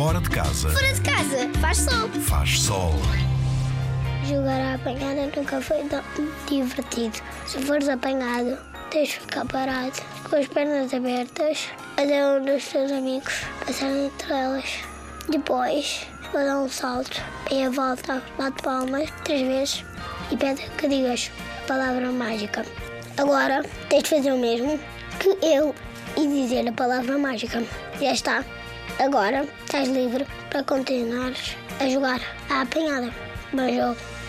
Fora de casa Fora de casa, faz sol. faz sol. Jogar à apanhada nunca foi tão divertido. Se fores apanhado, tens de ficar parado, com as pernas abertas, até um dos teus amigos passar entre elas. Depois, vou dar um salto, e a volta, bate palmas três vezes e pede que digas a palavra mágica. Agora, tens de fazer o mesmo que eu e dizer a palavra mágica. Já está. Agora, estás livre para continuares a jogar à apanhada. Bom jogo.